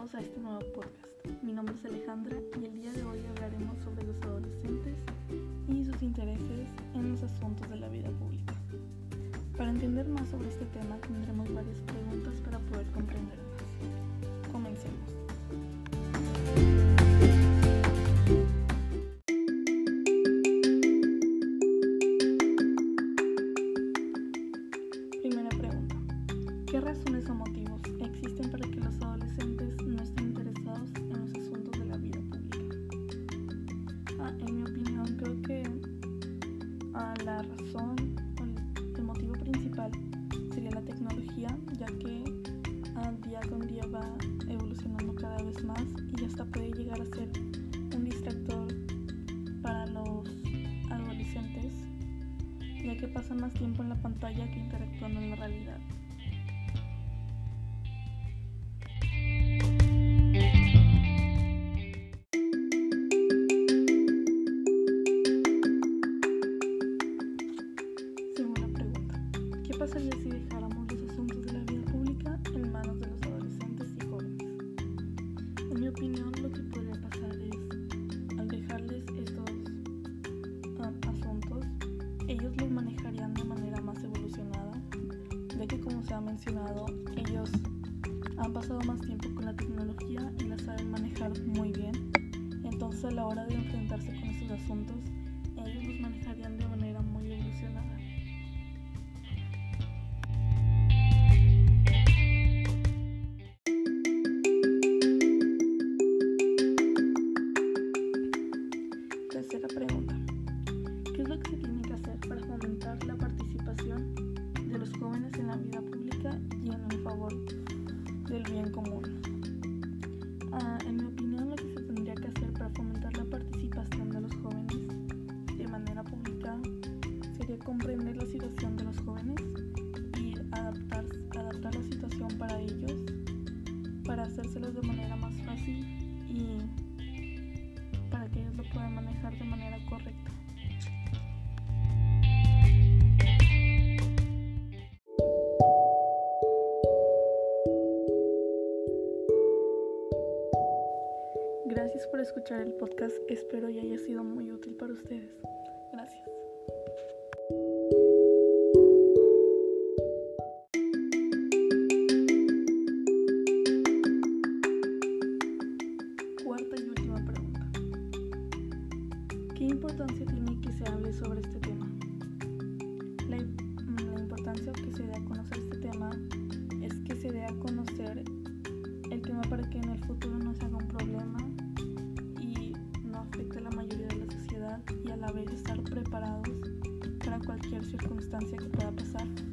a este nuevo podcast. Mi nombre es Alejandra y el día de hoy hablaremos sobre los adolescentes y sus intereses en los asuntos de la vida pública. Para entender más sobre este tema tendremos varias preguntas para poder comprender más. Comencemos. Primera pregunta. ¿Qué razones o motivos razón o el, motivo principal sería la tecnología, ya que ah, día con día va evolucionando cada vez más y hasta puede llegar a ser un distractor para los adolescentes, ya que pasan más tiempo en la pantalla que interactuando en la realidad. Pasaría si dejáramos los asuntos de la vida pública en manos de los adolescentes y jóvenes? En mi opinión, lo que podría pasar es, al dejarles estos um, asuntos, ellos los manejarían de manera más evolucionada, ya que como se ha mencionado, ellos han pasado más tiempo con la tecnología y la saben manejar muy bien. Entonces a la hora de enfrentarse con estos asuntos, ellos los manejarían de manera muy evolucionada. Del bien común? Ah, en mi opinión, lo que se tendría que hacer para fomentar la participación de los jóvenes de manera pública sería comprender la situación de los jóvenes y adaptar, adaptar la situación para ellos, para hacérselos de manera más fácil y para que ellos lo puedan manejar de manera correcta. Gracias por escuchar el podcast, espero y haya sido muy útil para ustedes. Gracias. Cuarta y última pregunta. ¿Qué importancia tiene que se hable sobre este tema? La, la importancia que se dé a conocer este tema es que se dé a conocer el tema para que en el futuro no se haga un problema circunstancia que pueda pasar.